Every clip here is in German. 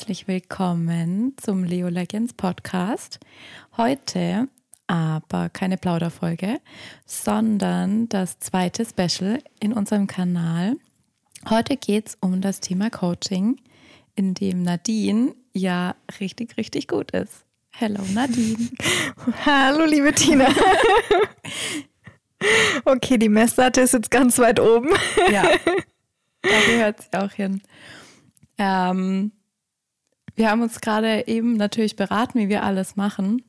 Herzlich willkommen zum Leo Legends Podcast. Heute aber keine Plauderfolge, sondern das zweite Special in unserem Kanal. Heute geht es um das Thema Coaching, in dem Nadine ja richtig, richtig gut ist. Hello Nadine. Hallo liebe Tina. okay, die Messlatte ist jetzt ganz weit oben. ja, da gehört sie auch hin. Ähm, wir haben uns gerade eben natürlich beraten, wie wir alles machen.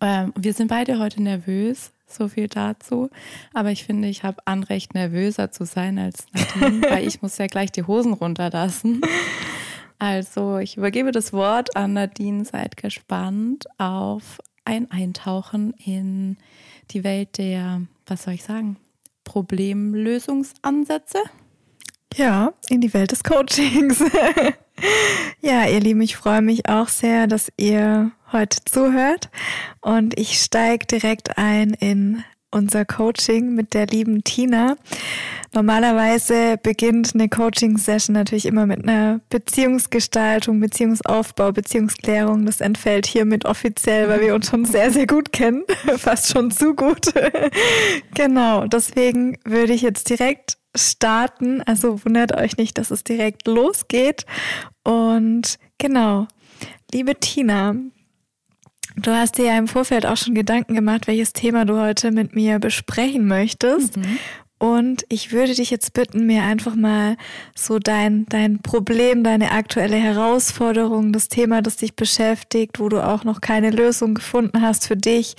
Ähm, wir sind beide heute nervös, so viel dazu. Aber ich finde, ich habe Anrecht, nervöser zu sein als Nadine, weil ich muss ja gleich die Hosen runterlassen. Also ich übergebe das Wort an Nadine. Seid gespannt auf ein Eintauchen in die Welt der, was soll ich sagen, Problemlösungsansätze. Ja, in die Welt des Coachings. ja, ihr Lieben, ich freue mich auch sehr, dass ihr heute zuhört. Und ich steige direkt ein in unser Coaching mit der lieben Tina. Normalerweise beginnt eine Coaching-Session natürlich immer mit einer Beziehungsgestaltung, Beziehungsaufbau, Beziehungsklärung. Das entfällt hiermit offiziell, weil wir uns schon sehr, sehr gut kennen. Fast schon zu gut. genau, deswegen würde ich jetzt direkt starten. Also wundert euch nicht, dass es direkt losgeht. Und genau, liebe Tina, du hast dir ja im Vorfeld auch schon Gedanken gemacht, welches Thema du heute mit mir besprechen möchtest. Mhm. Und ich würde dich jetzt bitten, mir einfach mal so dein, dein Problem, deine aktuelle Herausforderung, das Thema, das dich beschäftigt, wo du auch noch keine Lösung gefunden hast für dich,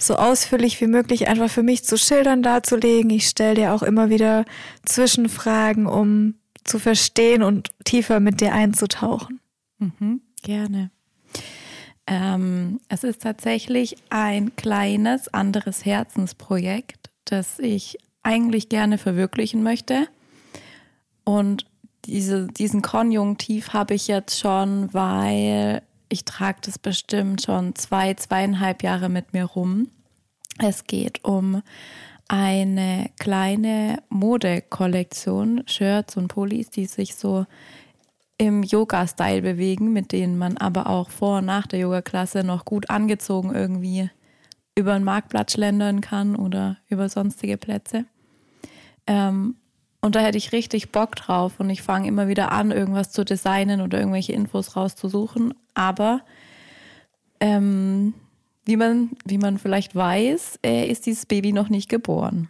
so ausführlich wie möglich einfach für mich zu schildern, darzulegen. Ich stelle dir auch immer wieder Zwischenfragen, um zu verstehen und tiefer mit dir einzutauchen. Mhm, gerne. Ähm, es ist tatsächlich ein kleines anderes Herzensprojekt, das ich eigentlich gerne verwirklichen möchte. Und diese, diesen Konjunktiv habe ich jetzt schon, weil ich trage das bestimmt schon zwei, zweieinhalb Jahre mit mir rum. Es geht um eine kleine Modekollektion, Shirts und Pullis, die sich so im Yoga-Style bewegen, mit denen man aber auch vor und nach der Yoga-Klasse noch gut angezogen irgendwie über den Marktplatz schlendern kann oder über sonstige Plätze. Ähm, und da hätte ich richtig Bock drauf und ich fange immer wieder an, irgendwas zu designen oder irgendwelche Infos rauszusuchen. Aber ähm, wie, man, wie man vielleicht weiß, äh, ist dieses Baby noch nicht geboren.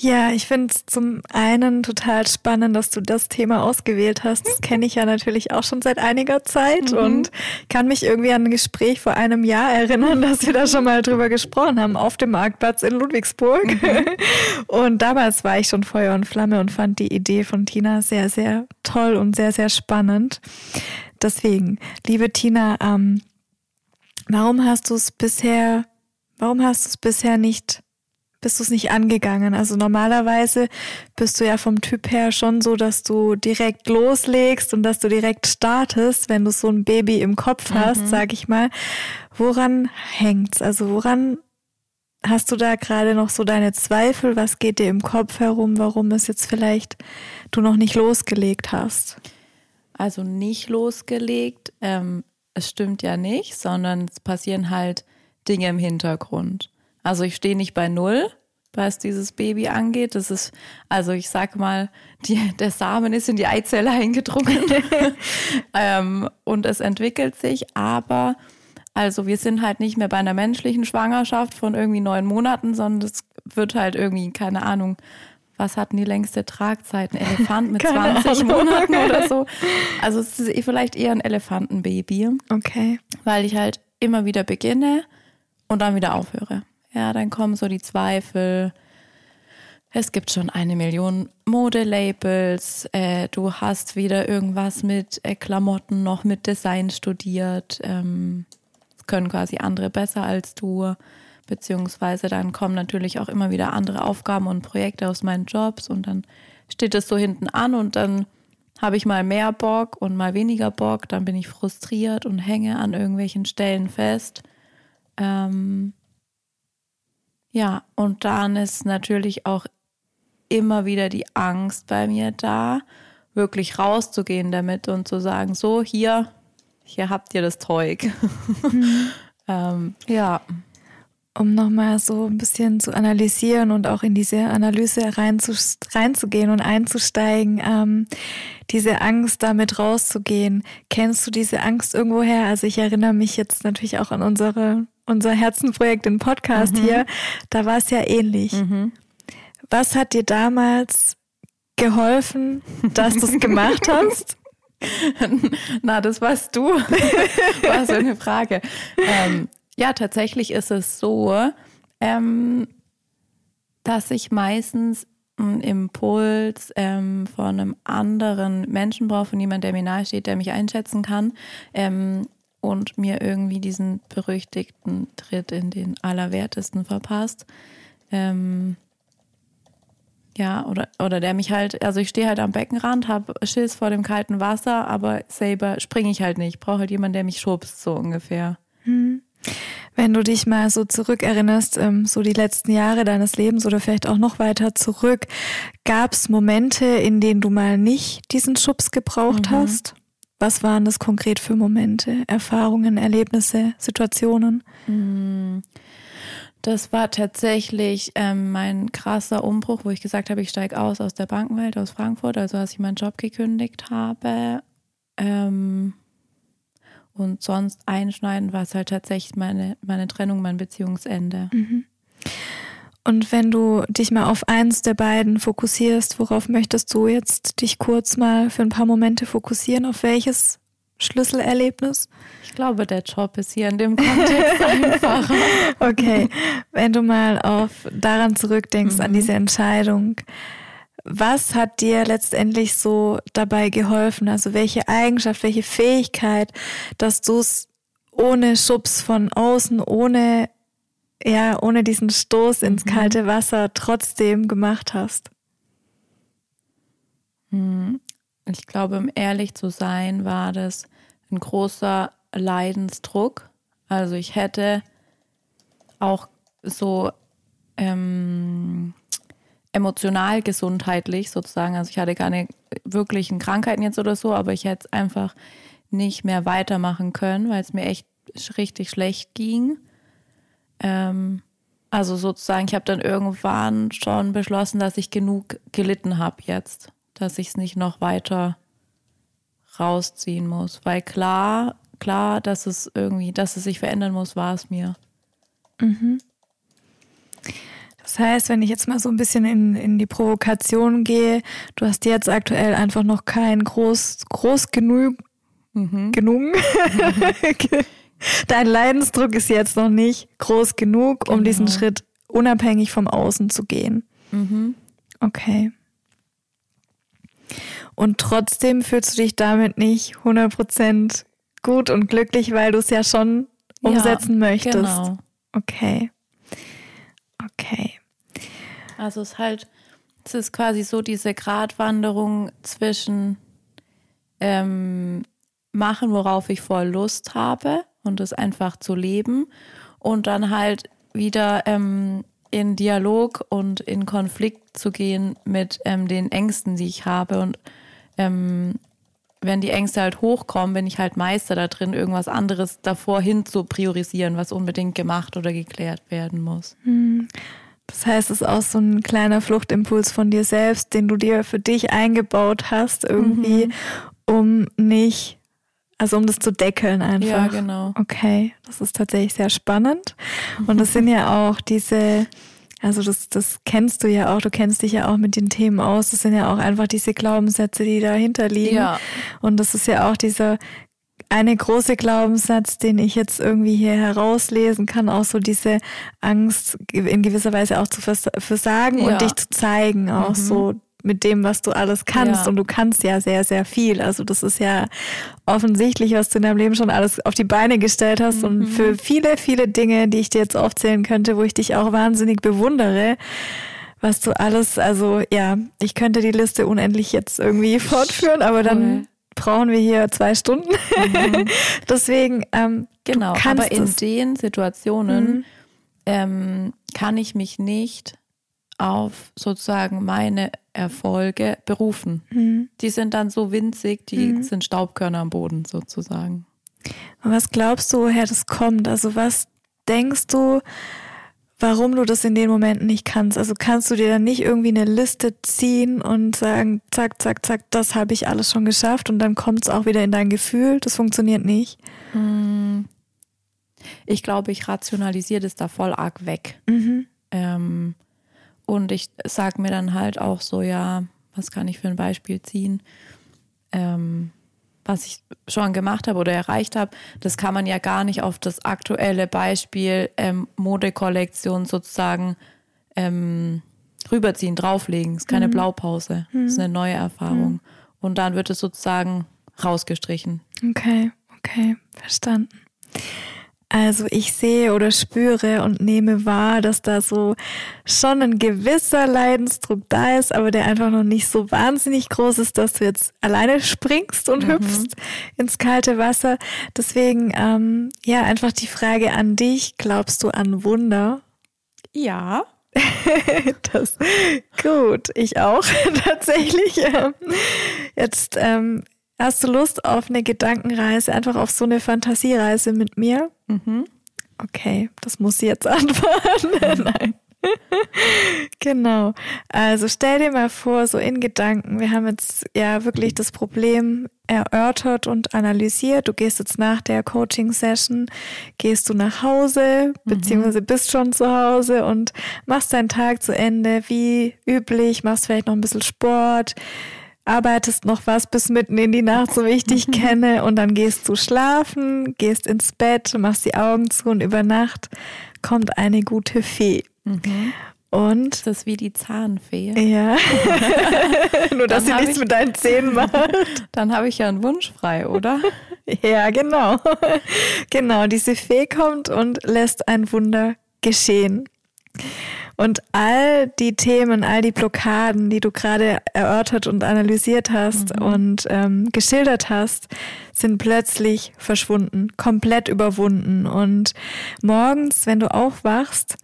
Ja, ich finde es zum einen total spannend, dass du das Thema ausgewählt hast. Das kenne ich ja natürlich auch schon seit einiger Zeit mhm. und kann mich irgendwie an ein Gespräch vor einem Jahr erinnern, dass wir da schon mal drüber gesprochen haben auf dem Marktplatz in Ludwigsburg. Mhm. Und damals war ich schon Feuer und Flamme und fand die Idee von Tina sehr, sehr toll und sehr, sehr spannend. Deswegen, liebe Tina, ähm, warum hast du es bisher, warum hast du es bisher nicht bist du es nicht angegangen. Also normalerweise bist du ja vom Typ her schon so, dass du direkt loslegst und dass du direkt startest, wenn du so ein Baby im Kopf hast, mhm. sag ich mal. Woran hängt's? Also woran hast du da gerade noch so deine Zweifel? Was geht dir im Kopf herum? Warum es jetzt vielleicht du noch nicht losgelegt hast? Also nicht losgelegt. Ähm, es stimmt ja nicht, sondern es passieren halt Dinge im Hintergrund. Also ich stehe nicht bei null, was dieses Baby angeht. Das ist, also ich sag mal, die, der Samen ist in die Eizelle eingedrungen ähm, und es entwickelt sich, aber also wir sind halt nicht mehr bei einer menschlichen Schwangerschaft von irgendwie neun Monaten, sondern es wird halt irgendwie, keine Ahnung, was hatten die längste Tragzeit? Ein Elefant mit 20 Monaten oder so. Also es ist vielleicht eher ein Elefantenbaby. Okay. Weil ich halt immer wieder beginne und dann wieder aufhöre. Ja, dann kommen so die Zweifel. Es gibt schon eine Million Modelabels. Äh, du hast wieder irgendwas mit äh, Klamotten noch mit Design studiert. Ähm, das können quasi andere besser als du. Beziehungsweise dann kommen natürlich auch immer wieder andere Aufgaben und Projekte aus meinen Jobs und dann steht es so hinten an und dann habe ich mal mehr Bock und mal weniger Bock. Dann bin ich frustriert und hänge an irgendwelchen Stellen fest. Ähm, ja, und dann ist natürlich auch immer wieder die Angst bei mir da, wirklich rauszugehen damit und zu sagen, so hier, hier habt ihr das Zeug. Mhm. ähm, ja um nochmal so ein bisschen zu analysieren und auch in diese Analyse reinzu, reinzugehen und einzusteigen, ähm, diese Angst damit rauszugehen. Kennst du diese Angst irgendwoher? Also ich erinnere mich jetzt natürlich auch an unsere, unser Herzenprojekt, den Podcast mhm. hier. Da war es ja ähnlich. Mhm. Was hat dir damals geholfen, dass du es gemacht hast? Na, das warst du. War so eine Frage. Ähm, ja, tatsächlich ist es so, ähm, dass ich meistens einen Impuls ähm, von einem anderen Menschen brauche, von jemandem, der mir nahesteht, der mich einschätzen kann ähm, und mir irgendwie diesen berüchtigten Tritt in den Allerwertesten verpasst. Ähm, ja, oder, oder der mich halt, also ich stehe halt am Beckenrand, habe Schiss vor dem kalten Wasser, aber selber springe ich halt nicht. Ich brauche halt jemanden, der mich schubst, so ungefähr. Hm. Wenn du dich mal so zurückerinnerst, ähm, so die letzten Jahre deines Lebens oder vielleicht auch noch weiter zurück, gab es Momente, in denen du mal nicht diesen Schubs gebraucht mhm. hast? Was waren das konkret für Momente, Erfahrungen, Erlebnisse, Situationen? Mhm. Das war tatsächlich ähm, mein krasser Umbruch, wo ich gesagt habe, ich steige aus aus der Bankenwelt, aus Frankfurt, also als ich meinen Job gekündigt habe. Ähm, und sonst einschneiden war es halt tatsächlich meine, meine Trennung, mein Beziehungsende. Mhm. Und wenn du dich mal auf eins der beiden fokussierst, worauf möchtest du jetzt dich kurz mal für ein paar Momente fokussieren? Auf welches Schlüsselerlebnis? Ich glaube, der Job ist hier in dem Kontext einfacher. okay, wenn du mal auf daran zurückdenkst, mhm. an diese Entscheidung, was hat dir letztendlich so dabei geholfen? Also welche Eigenschaft, welche Fähigkeit, dass du es ohne Schubs von außen, ohne, ja, ohne diesen Stoß ins mhm. kalte Wasser trotzdem gemacht hast? Hm. Ich glaube, um ehrlich zu sein, war das ein großer Leidensdruck. Also ich hätte auch so ähm, emotional gesundheitlich sozusagen. Also ich hatte keine wirklichen Krankheiten jetzt oder so, aber ich hätte es einfach nicht mehr weitermachen können, weil es mir echt richtig schlecht ging. Ähm, also sozusagen, ich habe dann irgendwann schon beschlossen, dass ich genug gelitten habe jetzt, dass ich es nicht noch weiter rausziehen muss. Weil klar, klar, dass es irgendwie, dass es sich verändern muss, war es mir. Mhm. Das heißt, wenn ich jetzt mal so ein bisschen in, in die Provokation gehe, du hast jetzt aktuell einfach noch kein groß, groß genug, mhm. genug. Dein Leidensdruck ist jetzt noch nicht groß genug, um genau. diesen Schritt unabhängig vom Außen zu gehen. Mhm. Okay. Und trotzdem fühlst du dich damit nicht 100% gut und glücklich, weil du es ja schon umsetzen ja, möchtest. Genau. Okay. Okay. Also es ist halt, es ist quasi so diese Gratwanderung zwischen ähm, machen, worauf ich voll Lust habe und es einfach zu leben und dann halt wieder ähm, in Dialog und in Konflikt zu gehen mit ähm, den Ängsten, die ich habe und ähm, wenn die Ängste halt hochkommen, bin ich halt Meister da drin, irgendwas anderes davor hin zu priorisieren, was unbedingt gemacht oder geklärt werden muss. Hm. Das heißt, es ist auch so ein kleiner Fluchtimpuls von dir selbst, den du dir für dich eingebaut hast, irgendwie, mhm. um nicht, also um das zu deckeln einfach. Ja, genau. Okay, das ist tatsächlich sehr spannend. Und das sind ja auch diese, also das, das kennst du ja auch, du kennst dich ja auch mit den Themen aus. Das sind ja auch einfach diese Glaubenssätze, die dahinter liegen. Ja. Und das ist ja auch dieser eine große Glaubenssatz, den ich jetzt irgendwie hier herauslesen kann, auch so diese Angst in gewisser Weise auch zu versagen ja. und dich zu zeigen, auch mhm. so mit dem, was du alles kannst. Ja. Und du kannst ja sehr, sehr viel. Also das ist ja offensichtlich, was du in deinem Leben schon alles auf die Beine gestellt hast. Mhm. Und für viele, viele Dinge, die ich dir jetzt aufzählen könnte, wo ich dich auch wahnsinnig bewundere, was du alles, also ja, ich könnte die Liste unendlich jetzt irgendwie fortführen, aber dann brauchen wir hier zwei Stunden. Mhm. Deswegen, ähm, genau, aber in es. den Situationen mhm. ähm, kann ich mich nicht auf sozusagen meine Erfolge berufen. Mhm. Die sind dann so winzig, die Mhm. sind Staubkörner am Boden sozusagen. Und was glaubst du, woher das kommt? Also was denkst du, warum du das in den Momenten nicht kannst? Also kannst du dir dann nicht irgendwie eine Liste ziehen und sagen, zack, zack, zack, das habe ich alles schon geschafft und dann kommt es auch wieder in dein Gefühl? Das funktioniert nicht. Mm. Ich glaube, ich rationalisiere das da voll arg weg. Mhm. Ähm, und ich sage mir dann halt auch so, ja, was kann ich für ein Beispiel ziehen? Ähm, was ich schon gemacht habe oder erreicht habe, das kann man ja gar nicht auf das aktuelle Beispiel ähm, Modekollektion sozusagen ähm, rüberziehen, drauflegen. Es ist keine Blaupause, es ist eine neue Erfahrung. Und dann wird es sozusagen rausgestrichen. Okay, okay, verstanden. Also ich sehe oder spüre und nehme wahr, dass da so schon ein gewisser Leidensdruck da ist, aber der einfach noch nicht so wahnsinnig groß ist, dass du jetzt alleine springst und hüpfst ins kalte Wasser. Deswegen, ähm, ja, einfach die Frage an dich, glaubst du an Wunder? Ja. Das gut, ich auch tatsächlich. Ähm, Jetzt ähm, hast du Lust auf eine Gedankenreise, einfach auf so eine Fantasiereise mit mir? Mhm. Okay, das muss sie jetzt antworten. Nein. genau. Also stell dir mal vor, so in Gedanken, wir haben jetzt ja wirklich das Problem erörtert und analysiert. Du gehst jetzt nach der Coaching-Session, gehst du nach Hause, beziehungsweise bist schon zu Hause und machst deinen Tag zu Ende, wie üblich, machst vielleicht noch ein bisschen Sport, arbeitest noch was bis mitten in die Nacht, so wie ich dich kenne, und dann gehst du schlafen, gehst ins Bett, machst die Augen zu und über Nacht kommt eine gute Fee. Und Ist das wie die Zahnfee? ja, nur dass sie nichts ich- mit deinen Zähnen macht. Dann habe ich ja einen Wunsch frei, oder? Ja, genau. Genau, diese Fee kommt und lässt ein Wunder geschehen. Und all die Themen, all die Blockaden, die du gerade erörtert und analysiert hast und ähm, geschildert hast, sind plötzlich verschwunden, komplett überwunden. Und morgens, wenn du aufwachst,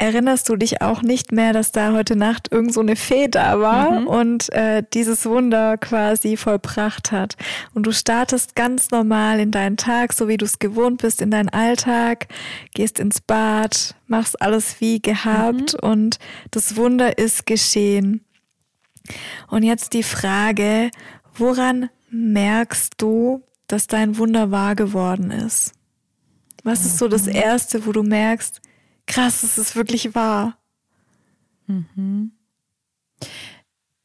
erinnerst du dich auch nicht mehr, dass da heute Nacht irgend so eine Fee da war und äh, dieses Wunder quasi vollbracht hat. Und du startest ganz normal in deinen Tag, so wie du es gewohnt bist, in deinen Alltag, gehst ins Bad, machst alles wie gehabt und das Wunder ist geschehen. Und jetzt die Frage, woran merkst du, dass dein Wunder wahr geworden ist? Was ist so das Erste, wo du merkst, krass, es ist wirklich wahr?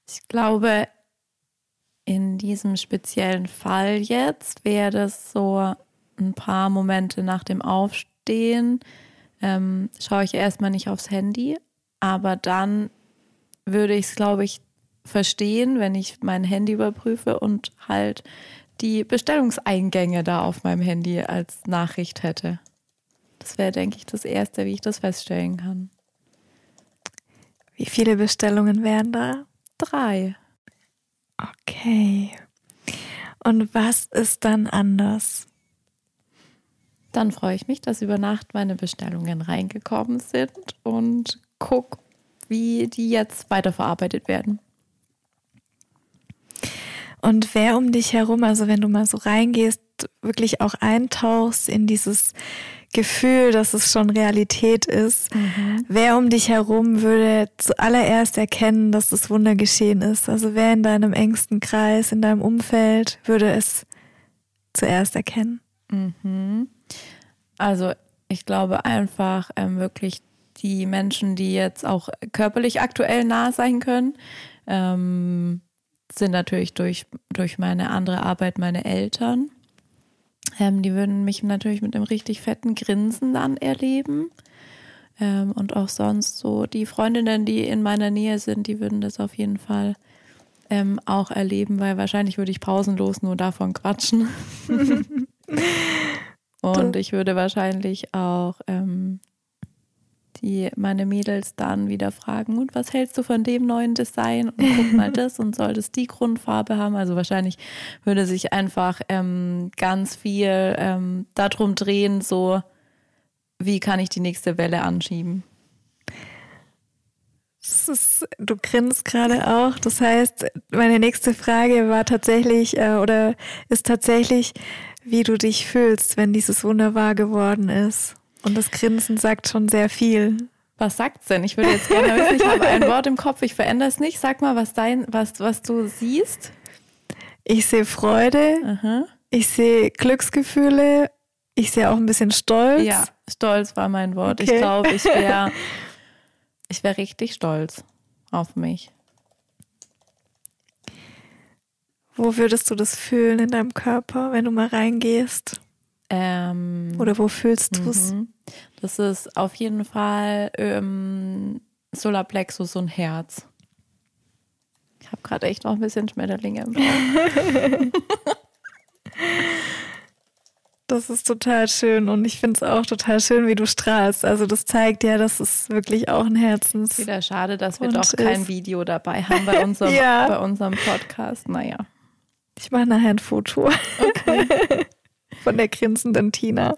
Ich glaube, in diesem speziellen Fall jetzt wäre das so ein paar Momente nach dem Aufstehen, ähm, schaue ich erstmal nicht aufs Handy, aber dann würde ich es, glaube ich, verstehen, wenn ich mein Handy überprüfe und halt die Bestellungseingänge da auf meinem Handy als Nachricht hätte. Das wäre, denke ich, das Erste, wie ich das feststellen kann. Wie viele Bestellungen wären da? Drei. Okay. Und was ist dann anders? Dann freue ich mich, dass über Nacht meine Bestellungen reingekommen sind und guck, wie die jetzt weiterverarbeitet werden. Und wer um dich herum, also wenn du mal so reingehst, wirklich auch eintauchst in dieses Gefühl, dass es schon Realität ist, wer um dich herum würde zuallererst erkennen, dass das Wunder geschehen ist? Also wer in deinem engsten Kreis, in deinem Umfeld würde es zuerst erkennen? Also ich glaube einfach ähm, wirklich die Menschen, die jetzt auch körperlich aktuell nah sein können, ähm, sind natürlich durch, durch meine andere Arbeit meine Eltern. Ähm, die würden mich natürlich mit einem richtig fetten Grinsen dann erleben. Ähm, und auch sonst so die Freundinnen, die in meiner Nähe sind, die würden das auf jeden Fall ähm, auch erleben, weil wahrscheinlich würde ich pausenlos nur davon quatschen. und ich würde wahrscheinlich auch ähm, die meine Mädels dann wieder fragen, und was hältst du von dem neuen Design? Und guck mal das und soll das die Grundfarbe haben? Also wahrscheinlich würde sich einfach ähm, ganz viel ähm, darum drehen, so wie kann ich die nächste Welle anschieben. ist, du grinst gerade auch. Das heißt, meine nächste Frage war tatsächlich äh, oder ist tatsächlich, wie du dich fühlst, wenn dieses Wunder wahr geworden ist. Und das Grinsen sagt schon sehr viel. Was sagt's denn? Ich würde jetzt gerne wissen, ich habe ein Wort im Kopf, ich verändere es nicht. Sag mal, was dein, was, was du siehst. Ich sehe Freude, Aha. ich sehe Glücksgefühle, ich sehe auch ein bisschen Stolz. Ja, stolz war mein Wort. Okay. Ich glaube, ich wäre ich wär richtig stolz auf mich. Wo würdest du das fühlen in deinem Körper, wenn du mal reingehst? Ähm, Oder wo fühlst du es? mhm. Das ist auf jeden Fall ähm, Solarplexus und Herz. Ich habe gerade echt noch ein bisschen Schmetterlinge im Bauch. Das ist total schön und ich finde es auch total schön, wie du strahlst. Also das zeigt ja, dass es wirklich auch ein Herzens. Wieder schade, dass wir doch kein ist- Video dabei haben bei unserem, Ja. bei unserem Podcast. Naja. Ich mache nachher ein Foto von der grinsenden Tina.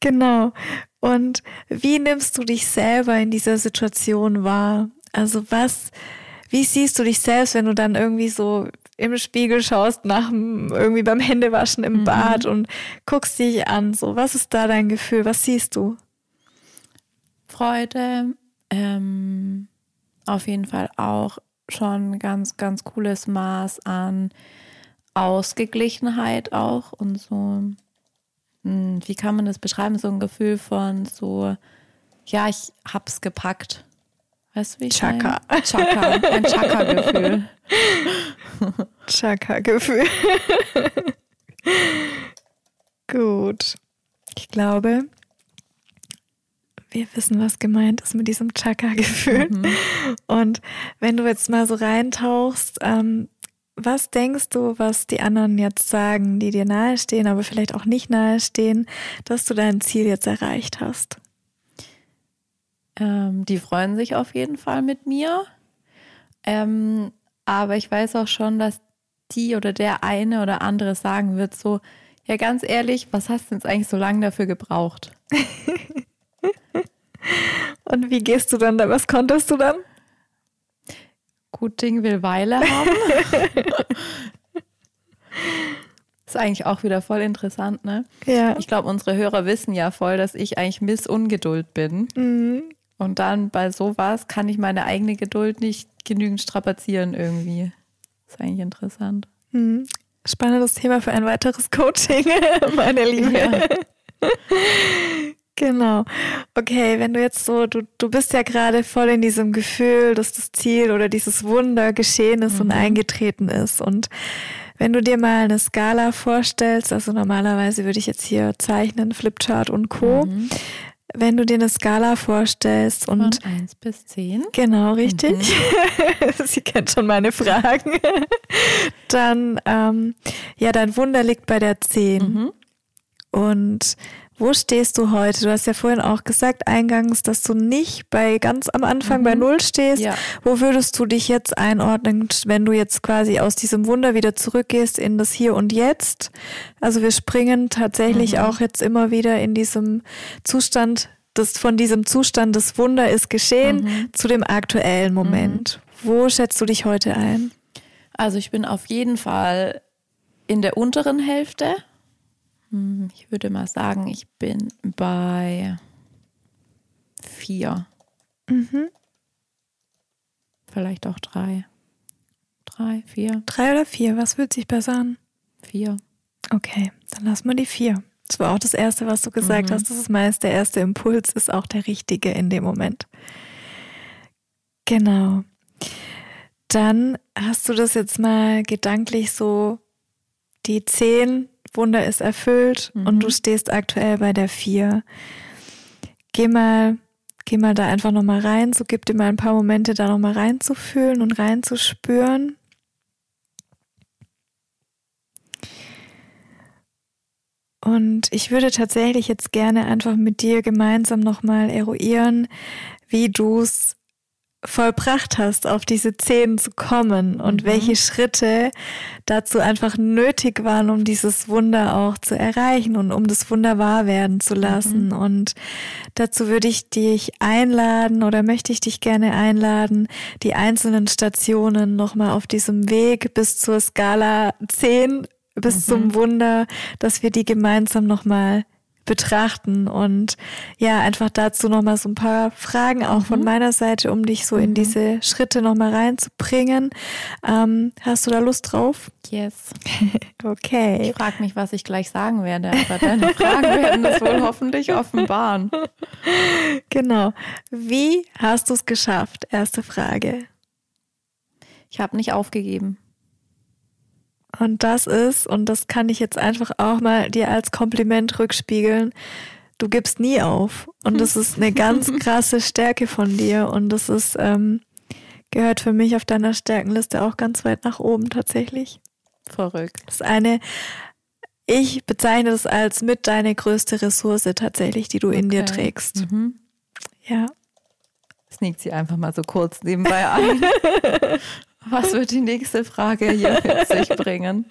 Genau. Und wie nimmst du dich selber in dieser Situation wahr? Also was, wie siehst du dich selbst, wenn du dann irgendwie so im Spiegel schaust, nach dem, irgendwie beim Händewaschen im Bad und guckst dich an? So, was ist da dein Gefühl? Was siehst du? Freude, ähm, auf jeden Fall auch schon ganz, ganz cooles Maß an Ausgeglichenheit auch und so, hm, wie kann man das beschreiben? So ein Gefühl von so, ja, ich hab's gepackt. Weißt du, wie ich Chaka. meine? Chaka, ein Chaka-Gefühl. Chaka-Gefühl. Gut. Ich glaube, wir wissen, was gemeint ist mit diesem Chaka-Gefühl. Und wenn du jetzt mal so reintauchst, ähm, was denkst du, was die anderen jetzt sagen, die dir nahestehen, aber vielleicht auch nicht nahestehen, dass du dein Ziel jetzt erreicht hast? Ähm, die freuen sich auf jeden Fall mit mir. Ähm, aber ich weiß auch schon, dass die oder der eine oder andere sagen wird so, ja ganz ehrlich, was hast du jetzt eigentlich so lange dafür gebraucht? Und wie gehst du dann da? Was konntest du dann? Gut Ding will Weile haben. Ist eigentlich auch wieder voll interessant, ne? Ja. Ich glaube, unsere Hörer wissen ja voll, dass ich eigentlich Miss Ungeduld bin. Mhm. Und dann bei sowas kann ich meine eigene Geduld nicht genügend strapazieren irgendwie. Ist eigentlich interessant. Mhm. Spannendes Thema für ein weiteres Coaching, meine Liebe. Ja. Genau. Okay, wenn du jetzt so, du, du bist ja gerade voll in diesem Gefühl, dass das Ziel oder dieses Wunder geschehen ist und eingetreten ist. Und wenn du dir mal eine Skala vorstellst, also normalerweise würde ich jetzt hier zeichnen, Flipchart und Co. Wenn du dir eine Skala vorstellst und Von 1 bis 10. Genau, richtig. Sie kennt schon meine Fragen. Dann, ähm, ja, dein Wunder liegt bei der 10. Mhm. Und wo stehst du heute? Du hast ja vorhin auch gesagt, eingangs, dass du nicht bei ganz am Anfang bei Null stehst. Mhm. Ja. Wo würdest du dich jetzt einordnen, wenn du jetzt quasi aus diesem Wunder wieder zurückgehst in das Hier und Jetzt? Also wir springen tatsächlich Mhm. auch jetzt immer wieder in diesem Zustand, das von diesem Zustand, das Wunder ist geschehen, Mhm. zu dem aktuellen Moment. Wo schätzt du dich heute ein? Also ich bin auf jeden Fall in der unteren Hälfte. Hm, Ich würde mal sagen, ich bin bei vier. Vielleicht auch drei. Drei, vier, Drei oder vier? Was fühlt sich besser an? vier. Okay, dann lass mal die vier. Das war auch das Erste, was du gesagt hast. Das ist meist der erste Impuls, ist auch der richtige in dem Moment. Genau. Dann hast du das jetzt mal gedanklich so, die zehn, Wunder ist erfüllt und du stehst aktuell bei der vier. Geh mal, geh mal da einfach nochmal rein, so gib dir mal ein paar Momente da nochmal reinzufühlen und reinzuspüren. Und ich würde tatsächlich jetzt gerne einfach mit dir gemeinsam nochmal eruieren, wie du es vollbracht hast, auf diese zehn zu kommen und mhm. welche Schritte dazu einfach nötig waren, um dieses Wunder auch zu erreichen und um das Wunder wahr werden zu lassen. Mhm. Und dazu würde ich dich einladen oder möchte ich dich gerne einladen, die einzelnen Stationen nochmal auf diesem Weg bis zur Skala 10 bis mhm. zum Wunder, dass wir die gemeinsam nochmal betrachten und ja, einfach dazu nochmal so ein paar Fragen auch mhm. von meiner Seite, um dich so mhm. in diese Schritte nochmal reinzubringen. Ähm, hast du da Lust drauf? Yes. okay. Ich frage mich, was ich gleich sagen werde, aber deine Fragen werden es wohl hoffentlich offenbaren. Genau. Wie hast du es geschafft? Erste Frage. Ich habe nicht aufgegeben. Und das ist, und das kann ich jetzt einfach auch mal dir als Kompliment rückspiegeln, du gibst nie auf. Und das ist eine ganz krasse Stärke von dir. Und das ist, ähm, gehört für mich auf deiner Stärkenliste auch ganz weit nach oben tatsächlich. Verrückt. Das ist eine, ich bezeichne das als mit deine größte Ressource tatsächlich, die du okay. in dir trägst. Mhm. Ja. Sneakt sie einfach mal so kurz nebenbei ein. Was wird die nächste Frage hier mit sich bringen?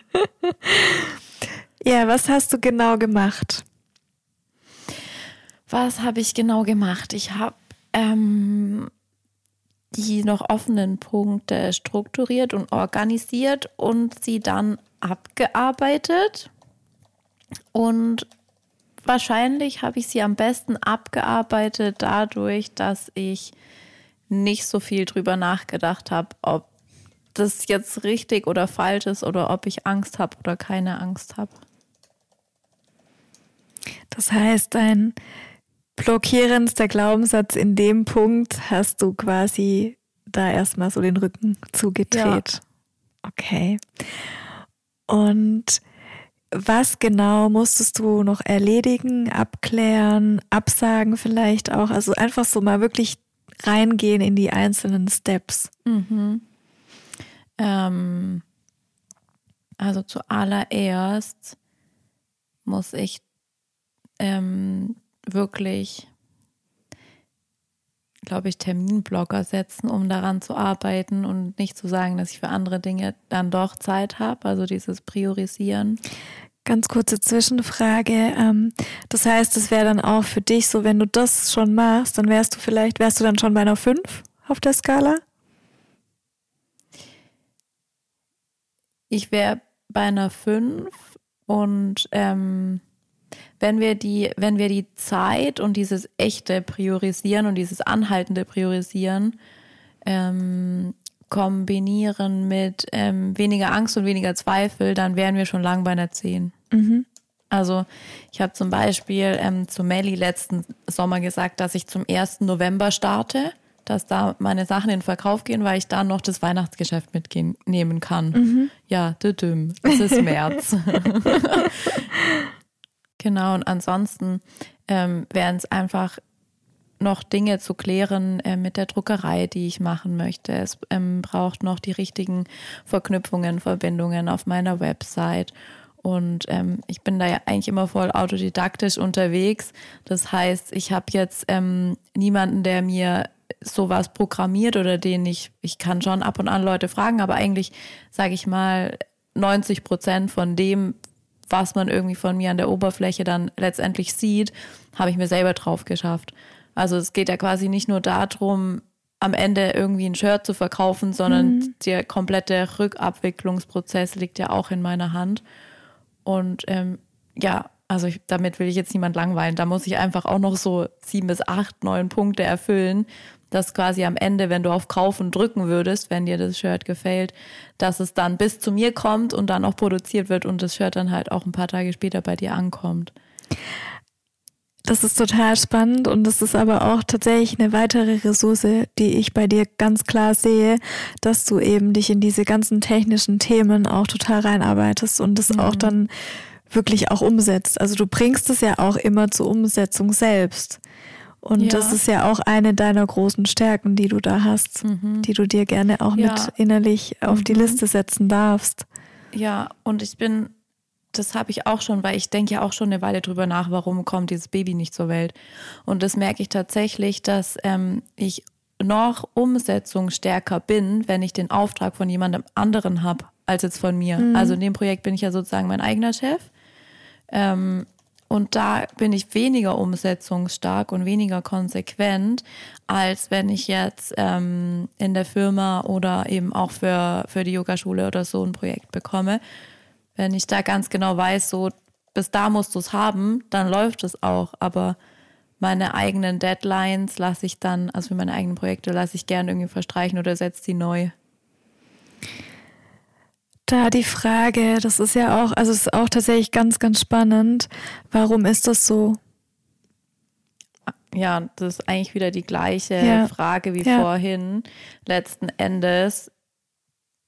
Ja, was hast du genau gemacht? Was habe ich genau gemacht? Ich habe ähm, die noch offenen Punkte strukturiert und organisiert und sie dann abgearbeitet. Und wahrscheinlich habe ich sie am besten abgearbeitet dadurch, dass ich nicht so viel drüber nachgedacht habe, ob das jetzt richtig oder falsch ist oder ob ich Angst habe oder keine Angst habe. Das heißt, dein blockierendster Glaubenssatz in dem Punkt hast du quasi da erstmal so den Rücken zugedreht. Ja. Okay. Und was genau musstest du noch erledigen, abklären, absagen vielleicht auch? Also einfach so mal wirklich reingehen in die einzelnen Steps. Mhm. Ähm, also zuallererst muss ich ähm, wirklich, glaube ich, Terminblocker setzen, um daran zu arbeiten und nicht zu sagen, dass ich für andere Dinge dann doch Zeit habe, also dieses Priorisieren. Ganz kurze Zwischenfrage. Ähm, das heißt, es wäre dann auch für dich so, wenn du das schon machst, dann wärst du vielleicht, wärst du dann schon bei einer 5 auf der Skala? Ich wäre bei einer 5 und ähm, wenn wir die, wenn wir die Zeit und dieses echte Priorisieren und dieses anhaltende Priorisieren ähm, kombinieren mit ähm, weniger Angst und weniger Zweifel, dann wären wir schon lang bei einer 10. Mhm. Also ich habe zum Beispiel ähm, zu Melly letzten Sommer gesagt, dass ich zum 1. November starte dass da meine Sachen in den Verkauf gehen, weil ich da noch das Weihnachtsgeschäft mitnehmen kann. Mhm. Ja, düdüm. Es ist März. genau, und ansonsten ähm, wären es einfach noch Dinge zu klären äh, mit der Druckerei, die ich machen möchte. Es ähm, braucht noch die richtigen Verknüpfungen, Verbindungen auf meiner Website. Und ähm, ich bin da ja eigentlich immer voll autodidaktisch unterwegs. Das heißt, ich habe jetzt ähm, niemanden, der mir sowas programmiert oder den ich, ich kann schon ab und an Leute fragen, aber eigentlich, sage ich mal, 90 Prozent von dem, was man irgendwie von mir an der Oberfläche dann letztendlich sieht, habe ich mir selber drauf geschafft. Also es geht ja quasi nicht nur darum, am Ende irgendwie ein Shirt zu verkaufen, sondern mhm. der komplette Rückabwicklungsprozess liegt ja auch in meiner Hand. Und ähm, ja, also ich, damit will ich jetzt niemand langweilen. Da muss ich einfach auch noch so sieben bis acht, neun Punkte erfüllen, dass quasi am Ende, wenn du auf Kaufen drücken würdest, wenn dir das Shirt gefällt, dass es dann bis zu mir kommt und dann auch produziert wird und das Shirt dann halt auch ein paar Tage später bei dir ankommt. Das ist total spannend und das ist aber auch tatsächlich eine weitere Ressource, die ich bei dir ganz klar sehe, dass du eben dich in diese ganzen technischen Themen auch total reinarbeitest und das mhm. auch dann wirklich auch umsetzt. Also du bringst es ja auch immer zur Umsetzung selbst. Und ja. das ist ja auch eine deiner großen Stärken, die du da hast, mhm. die du dir gerne auch ja. mit innerlich auf mhm. die Liste setzen darfst. Ja, und ich bin, das habe ich auch schon, weil ich denke ja auch schon eine Weile drüber nach, warum kommt dieses Baby nicht zur Welt. Und das merke ich tatsächlich, dass ähm, ich noch umsetzungsstärker bin, wenn ich den Auftrag von jemandem anderen habe, als jetzt von mir. Mhm. Also in dem Projekt bin ich ja sozusagen mein eigener Chef. Ähm, und da bin ich weniger umsetzungsstark und weniger konsequent, als wenn ich jetzt ähm, in der Firma oder eben auch für, für die Yogaschule oder so ein Projekt bekomme. Wenn ich da ganz genau weiß, so bis da musst du es haben, dann läuft es auch. Aber meine eigenen Deadlines lasse ich dann, also für meine eigenen Projekte lasse ich gerne irgendwie verstreichen oder setze sie neu. Da die Frage, das ist ja auch, also es ist auch tatsächlich ganz, ganz spannend. Warum ist das so? Ja, das ist eigentlich wieder die gleiche ja. Frage wie ja. vorhin. Letzten Endes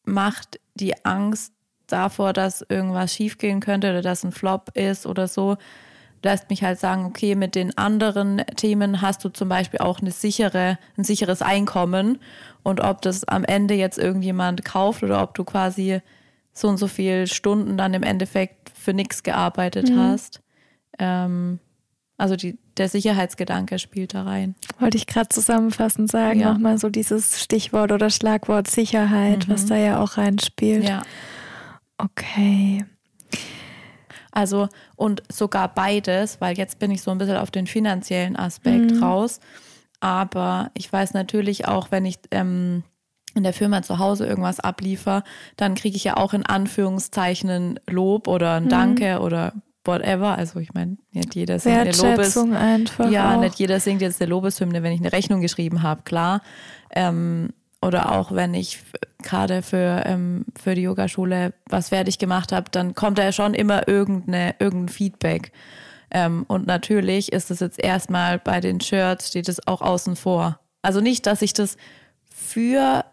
macht die Angst davor, dass irgendwas schiefgehen könnte oder dass ein Flop ist oder so, lässt mich halt sagen, okay, mit den anderen Themen hast du zum Beispiel auch eine sichere, ein sicheres Einkommen. Und ob das am Ende jetzt irgendjemand kauft oder ob du quasi so und so viele Stunden dann im Endeffekt für nichts gearbeitet mhm. hast. Ähm, also die, der Sicherheitsgedanke spielt da rein. Wollte ich gerade zusammenfassend sagen, ja. nochmal so dieses Stichwort oder Schlagwort Sicherheit, mhm. was da ja auch reinspielt. Ja. Okay. Also und sogar beides, weil jetzt bin ich so ein bisschen auf den finanziellen Aspekt mhm. raus. Aber ich weiß natürlich auch, wenn ich ähm, in der Firma zu Hause irgendwas abliefer, dann kriege ich ja auch in Anführungszeichen ein Lob oder ein mhm. Danke mhm. oder whatever. Also ich meine, nicht jeder singt eine Lobes. Einfach ja, auch. nicht jeder singt jetzt eine Lobeshymne, wenn ich eine Rechnung geschrieben habe, klar. Ähm, oder auch wenn ich gerade für, ähm, für die Yogaschule was fertig gemacht habe, dann kommt da ja schon immer irgendeine, irgendein Feedback. Ähm, und natürlich ist es jetzt erstmal bei den Shirts, steht es auch außen vor. Also nicht, dass ich das für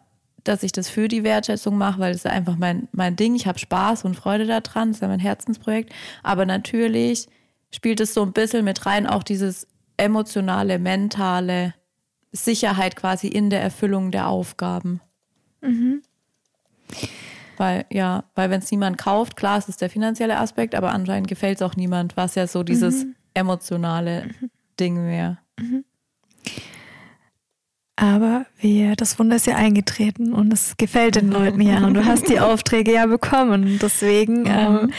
dass ich das für die Wertschätzung mache, weil es ist einfach mein, mein Ding. Ich habe Spaß und Freude daran, das ist ja mein Herzensprojekt. Aber natürlich spielt es so ein bisschen mit rein, auch dieses emotionale, mentale Sicherheit quasi in der Erfüllung der Aufgaben. Mhm. Weil, ja, weil wenn es niemand kauft, klar, es ist der finanzielle Aspekt, aber anscheinend gefällt es auch niemand, was ja so dieses mhm. emotionale mhm. Ding wäre. Aber wir, das Wunder ist ja eingetreten und es gefällt den Leuten ja und du hast die Aufträge ja bekommen. Deswegen mhm. ähm,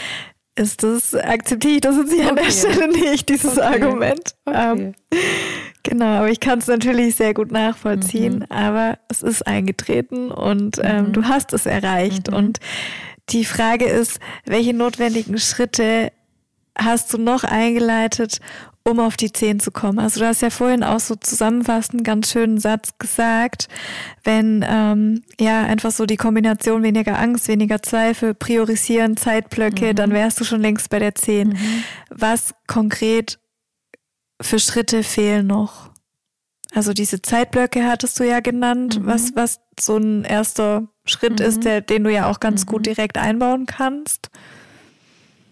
ist das, akzeptiere ich das jetzt hier okay. an der Stelle nicht, dieses okay. Argument. Okay. Ähm, genau, aber ich kann es natürlich sehr gut nachvollziehen, mhm. aber es ist eingetreten und ähm, mhm. du hast es erreicht. Mhm. Und die Frage ist, welche notwendigen Schritte hast du noch eingeleitet, um auf die 10 zu kommen. Also du hast ja vorhin auch so zusammenfassend einen ganz schönen Satz gesagt, wenn ähm, ja einfach so die Kombination weniger Angst, weniger Zweifel, priorisieren, Zeitblöcke, mhm. dann wärst du schon längst bei der 10. Mhm. Was konkret für Schritte fehlen noch? Also diese Zeitblöcke hattest du ja genannt, mhm. was, was so ein erster Schritt ist, mhm. der, den du ja auch ganz gut mhm. direkt einbauen kannst.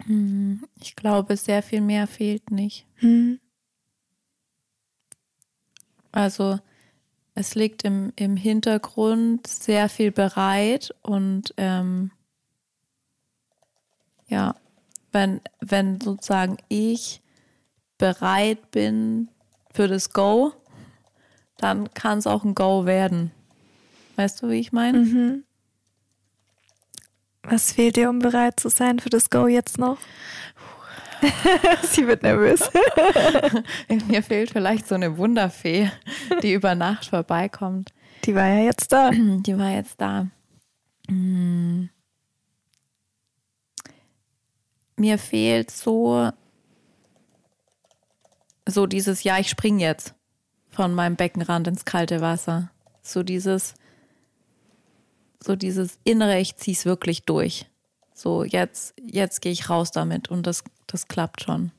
Hm, ich glaube, sehr viel mehr fehlt nicht. Hm. Also es liegt im, im Hintergrund sehr viel bereit und ähm, ja, wenn, wenn sozusagen ich bereit bin für das Go, dann kann es auch ein Go werden. Weißt du, wie ich meine? Mhm. Was fehlt dir, um bereit zu sein für das Go jetzt noch? Sie wird nervös. Mir fehlt vielleicht so eine Wunderfee, die über Nacht vorbeikommt. Die war ja jetzt da. Die war jetzt da. Hm. Mir fehlt so, so dieses, ja, ich spring jetzt von meinem Beckenrand ins kalte Wasser. So dieses, so dieses innere, ich zieh's wirklich durch. So, jetzt, jetzt gehe ich raus damit und das, das klappt schon.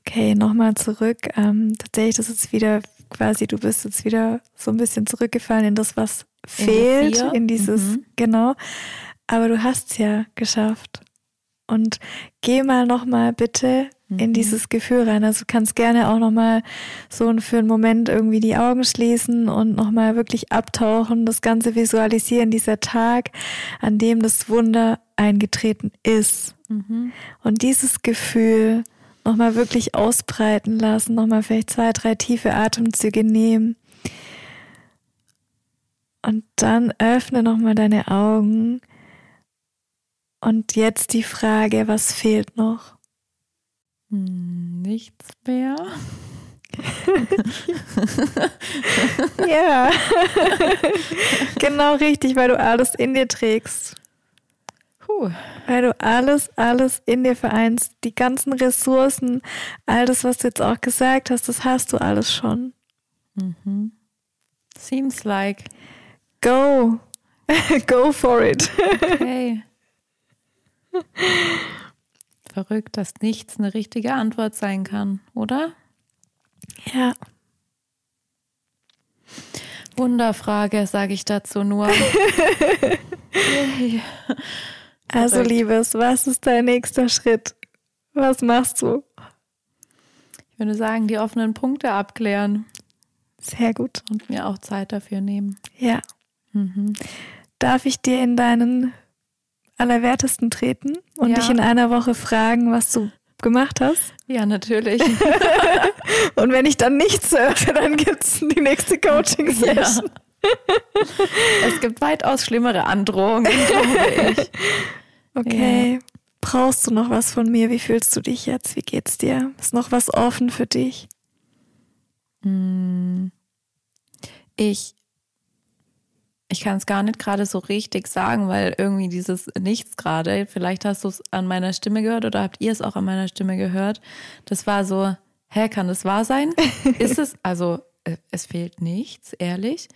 Okay, nochmal zurück. Ähm, tatsächlich, das ist wieder quasi, du bist jetzt wieder so ein bisschen zurückgefallen in das, was fehlt, in, in dieses, mhm. genau. Aber du hast es ja geschafft. Und geh mal nochmal bitte in mhm. dieses Gefühl rein. Also du kannst gerne auch nochmal so für einen Moment irgendwie die Augen schließen und nochmal wirklich abtauchen, das Ganze visualisieren, dieser Tag, an dem das Wunder eingetreten ist. Mhm. Und dieses Gefühl nochmal wirklich ausbreiten lassen, nochmal vielleicht zwei, drei tiefe Atemzüge nehmen. Und dann öffne nochmal deine Augen. Und jetzt die Frage, was fehlt noch? Hm, nichts mehr. ja, genau richtig, weil du alles in dir trägst. Puh. Weil du alles, alles in dir vereinst. Die ganzen Ressourcen, all das, was du jetzt auch gesagt hast, das hast du alles schon. Mhm. Seems like. Go. Go for it. Okay. Verrückt, dass nichts eine richtige Antwort sein kann, oder? Ja. Wunderfrage, sage ich dazu nur. also, Liebes, was ist dein nächster Schritt? Was machst du? Ich würde sagen, die offenen Punkte abklären. Sehr gut. Und mir auch Zeit dafür nehmen. Ja. Mhm. Darf ich dir in deinen Allerwertesten treten und ja. dich in einer Woche fragen, was du gemacht hast? Ja, natürlich. und wenn ich dann nichts höre, dann gibt es die nächste Coaching-Session. Ja. Es gibt weitaus schlimmere Androhungen, glaube ich. Okay. Ja. Brauchst du noch was von mir? Wie fühlst du dich jetzt? Wie geht's dir? Ist noch was offen für dich? Hm. Ich ich kann es gar nicht gerade so richtig sagen, weil irgendwie dieses Nichts gerade, vielleicht hast du es an meiner Stimme gehört oder habt ihr es auch an meiner Stimme gehört. Das war so, hä, kann das wahr sein? Ist es, also äh, es fehlt nichts, ehrlich.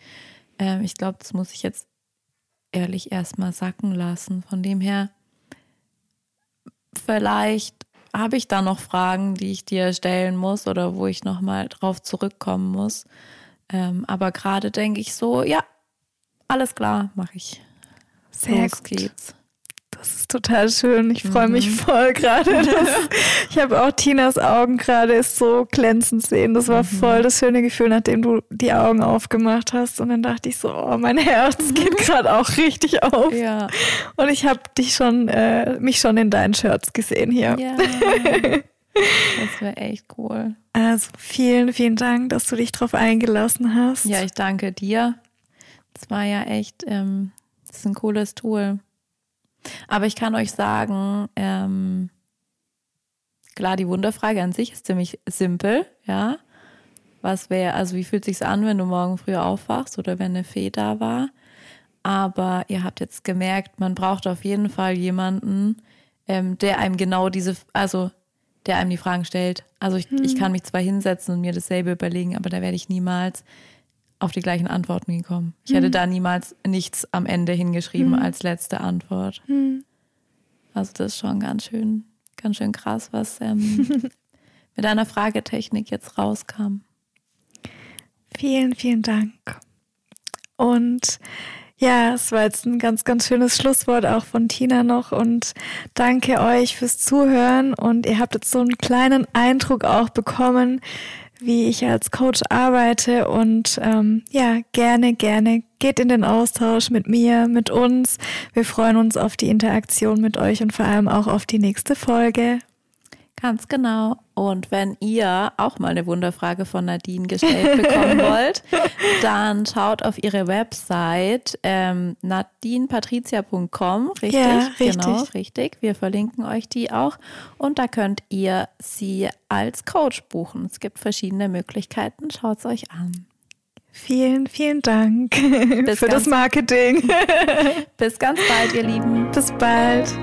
Ähm, ich glaube, das muss ich jetzt ehrlich erstmal sacken lassen. Von dem her, vielleicht habe ich da noch Fragen, die ich dir stellen muss oder wo ich nochmal drauf zurückkommen muss. Ähm, aber gerade denke ich so, ja, alles klar, mache ich. Sehr Los gut. geht's. Das ist total schön. Ich freue mich mhm. voll gerade. ich habe auch Tinas Augen gerade so glänzend sehen. Das war mhm. voll das schöne Gefühl, nachdem du die Augen aufgemacht hast. Und dann dachte ich so, oh, mein Herz geht gerade auch richtig auf. Ja. Und ich habe dich schon, äh, mich schon in deinen Shirts gesehen hier. Ja. Das wäre echt cool. Also vielen, vielen Dank, dass du dich darauf eingelassen hast. Ja, ich danke dir. Das war ja echt, ähm, das ist ein cooles Tool. Aber ich kann euch sagen, ähm, klar, die Wunderfrage an sich ist ziemlich simpel, ja. Was wäre, also wie fühlt sich's an, wenn du morgen früh aufwachst oder wenn eine Fee da war? Aber ihr habt jetzt gemerkt, man braucht auf jeden Fall jemanden, ähm, der einem genau diese, also der einem die Fragen stellt. Also ich, hm. ich kann mich zwar hinsetzen und mir dasselbe überlegen, aber da werde ich niemals auf die gleichen Antworten gekommen. Ich hm. hätte da niemals nichts am Ende hingeschrieben hm. als letzte Antwort. Hm. Also das ist schon ganz schön, ganz schön krass, was ähm, mit einer Fragetechnik jetzt rauskam. Vielen, vielen Dank. Und ja, es war jetzt ein ganz, ganz schönes Schlusswort auch von Tina noch und danke euch fürs Zuhören und ihr habt jetzt so einen kleinen Eindruck auch bekommen, wie ich als Coach arbeite und ähm, ja, gerne, gerne geht in den Austausch mit mir, mit uns. Wir freuen uns auf die Interaktion mit euch und vor allem auch auf die nächste Folge. Ganz genau. Und wenn ihr auch mal eine Wunderfrage von Nadine gestellt bekommen wollt, dann schaut auf ihre Website ähm, nadinepatricia.com. Richtig? Ja, richtig. Genau, richtig. Wir verlinken euch die auch. Und da könnt ihr sie als Coach buchen. Es gibt verschiedene Möglichkeiten. Schaut es euch an. Vielen, vielen Dank Bis für das Marketing. Bis ganz bald, ihr Lieben. Bis bald.